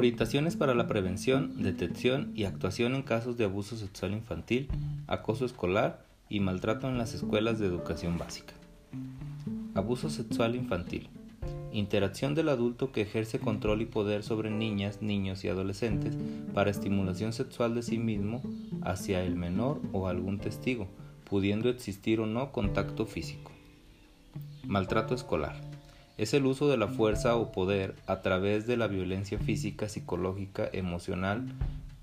Orientaciones para la prevención, detección y actuación en casos de abuso sexual infantil, acoso escolar y maltrato en las escuelas de educación básica. Abuso sexual infantil. Interacción del adulto que ejerce control y poder sobre niñas, niños y adolescentes para estimulación sexual de sí mismo hacia el menor o algún testigo, pudiendo existir o no contacto físico. Maltrato escolar es el uso de la fuerza o poder a través de la violencia física, psicológica, emocional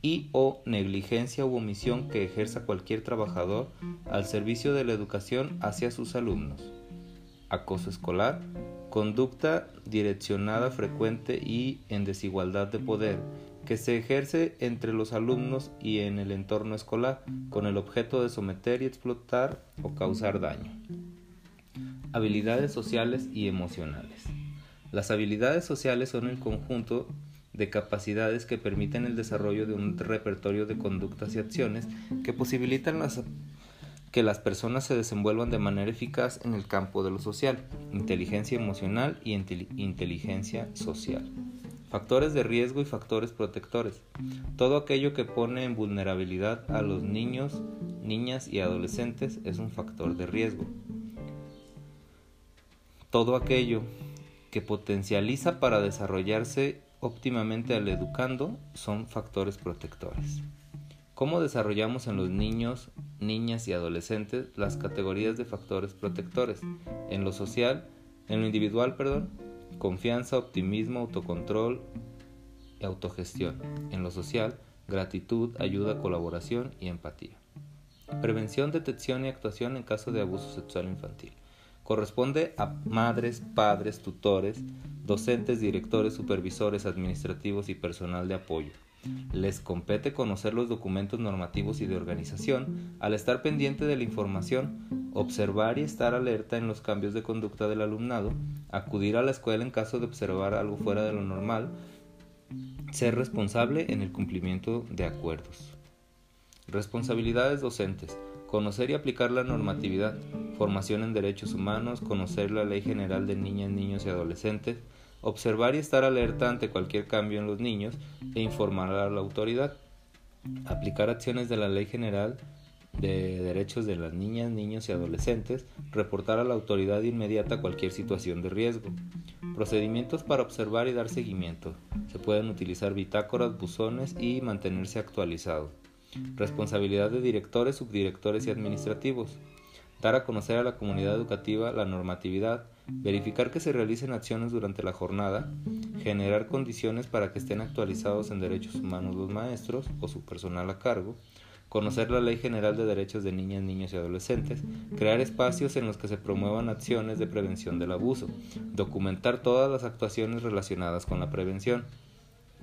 y o negligencia u omisión que ejerza cualquier trabajador al servicio de la educación hacia sus alumnos. Acoso escolar, conducta direccionada frecuente y en desigualdad de poder que se ejerce entre los alumnos y en el entorno escolar con el objeto de someter y explotar o causar daño. Habilidades sociales y emocionales. Las habilidades sociales son el conjunto de capacidades que permiten el desarrollo de un repertorio de conductas y acciones que posibilitan que las personas se desenvuelvan de manera eficaz en el campo de lo social, inteligencia emocional y inteligencia social. Factores de riesgo y factores protectores. Todo aquello que pone en vulnerabilidad a los niños, niñas y adolescentes es un factor de riesgo todo aquello que potencializa para desarrollarse óptimamente al educando son factores protectores. ¿Cómo desarrollamos en los niños, niñas y adolescentes las categorías de factores protectores? En lo social, en lo individual, perdón, confianza, optimismo, autocontrol y autogestión. En lo social, gratitud, ayuda, colaboración y empatía. Prevención, detección y actuación en caso de abuso sexual infantil corresponde a madres, padres, tutores, docentes, directores, supervisores administrativos y personal de apoyo. Les compete conocer los documentos normativos y de organización, al estar pendiente de la información, observar y estar alerta en los cambios de conducta del alumnado, acudir a la escuela en caso de observar algo fuera de lo normal, ser responsable en el cumplimiento de acuerdos. Responsabilidades docentes. Conocer y aplicar la normatividad, formación en derechos humanos, conocer la Ley General de Niñas, Niños y Adolescentes, observar y estar alerta ante cualquier cambio en los niños e informar a la autoridad, aplicar acciones de la Ley General de Derechos de las Niñas, Niños y Adolescentes, reportar a la autoridad inmediata cualquier situación de riesgo. Procedimientos para observar y dar seguimiento. Se pueden utilizar bitácoras, buzones y mantenerse actualizado. Responsabilidad de directores, subdirectores y administrativos. Dar a conocer a la comunidad educativa la normatividad, verificar que se realicen acciones durante la jornada, generar condiciones para que estén actualizados en derechos humanos los maestros o su personal a cargo, conocer la Ley General de Derechos de Niñas, Niños y Adolescentes, crear espacios en los que se promuevan acciones de prevención del abuso, documentar todas las actuaciones relacionadas con la prevención.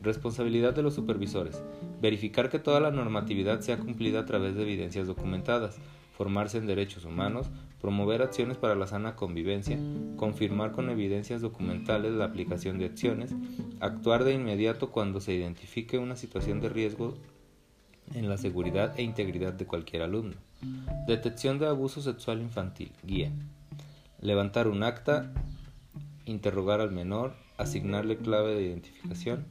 Responsabilidad de los supervisores. Verificar que toda la normatividad sea cumplida a través de evidencias documentadas. Formarse en derechos humanos. Promover acciones para la sana convivencia. Confirmar con evidencias documentales la aplicación de acciones. Actuar de inmediato cuando se identifique una situación de riesgo en la seguridad e integridad de cualquier alumno. Detección de abuso sexual infantil. Guía. Levantar un acta. Interrogar al menor asignarle clave de identificación,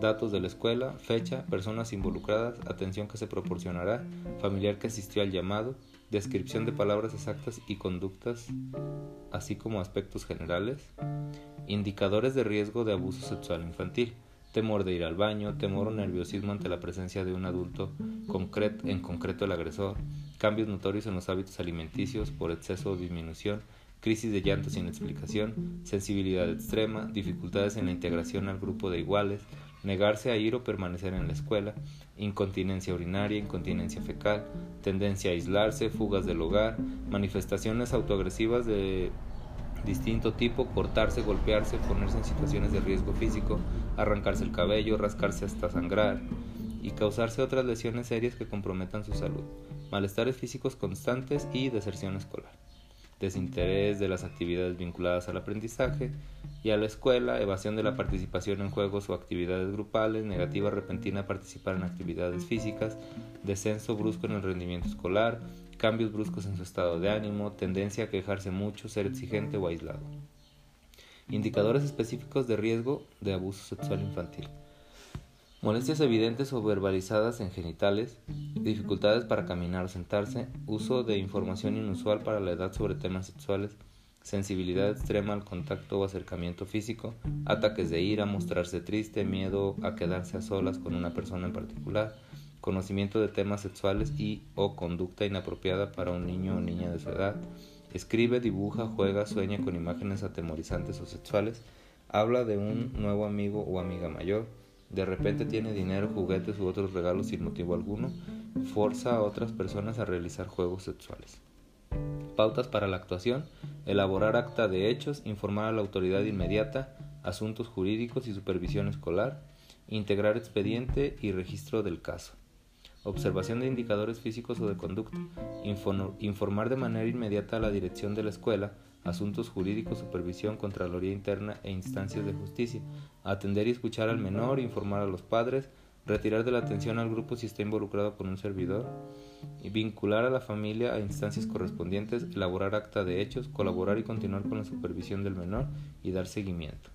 datos de la escuela, fecha, personas involucradas, atención que se proporcionará, familiar que asistió al llamado, descripción de palabras exactas y conductas, así como aspectos generales, indicadores de riesgo de abuso sexual infantil, temor de ir al baño, temor o nerviosismo ante la presencia de un adulto, en concreto el agresor, cambios notorios en los hábitos alimenticios por exceso o disminución, crisis de llanto sin explicación, sensibilidad extrema, dificultades en la integración al grupo de iguales, negarse a ir o permanecer en la escuela, incontinencia urinaria, incontinencia fecal, tendencia a aislarse, fugas del hogar, manifestaciones autoagresivas de distinto tipo, cortarse, golpearse, ponerse en situaciones de riesgo físico, arrancarse el cabello, rascarse hasta sangrar y causarse otras lesiones serias que comprometan su salud, malestares físicos constantes y deserción escolar desinterés de las actividades vinculadas al aprendizaje y a la escuela, evasión de la participación en juegos o actividades grupales, negativa repentina a participar en actividades físicas, descenso brusco en el rendimiento escolar, cambios bruscos en su estado de ánimo, tendencia a quejarse mucho, ser exigente o aislado. Indicadores específicos de riesgo de abuso sexual infantil. Molestias evidentes o verbalizadas en genitales, dificultades para caminar o sentarse, uso de información inusual para la edad sobre temas sexuales, sensibilidad extrema al contacto o acercamiento físico, ataques de ira, mostrarse triste, miedo a quedarse a solas con una persona en particular, conocimiento de temas sexuales y o conducta inapropiada para un niño o niña de su edad, escribe, dibuja, juega, sueña con imágenes atemorizantes o sexuales, habla de un nuevo amigo o amiga mayor, de repente tiene dinero, juguetes u otros regalos sin motivo alguno, forza a otras personas a realizar juegos sexuales. Pautas para la actuación, elaborar acta de hechos, informar a la autoridad inmediata, asuntos jurídicos y supervisión escolar, integrar expediente y registro del caso. Observación de indicadores físicos o de conducta, informar de manera inmediata a la dirección de la escuela, asuntos jurídicos, supervisión, contraloría interna e instancias de justicia, atender y escuchar al menor, informar a los padres, retirar de la atención al grupo si está involucrado con un servidor, y vincular a la familia a instancias correspondientes, elaborar acta de hechos, colaborar y continuar con la supervisión del menor y dar seguimiento.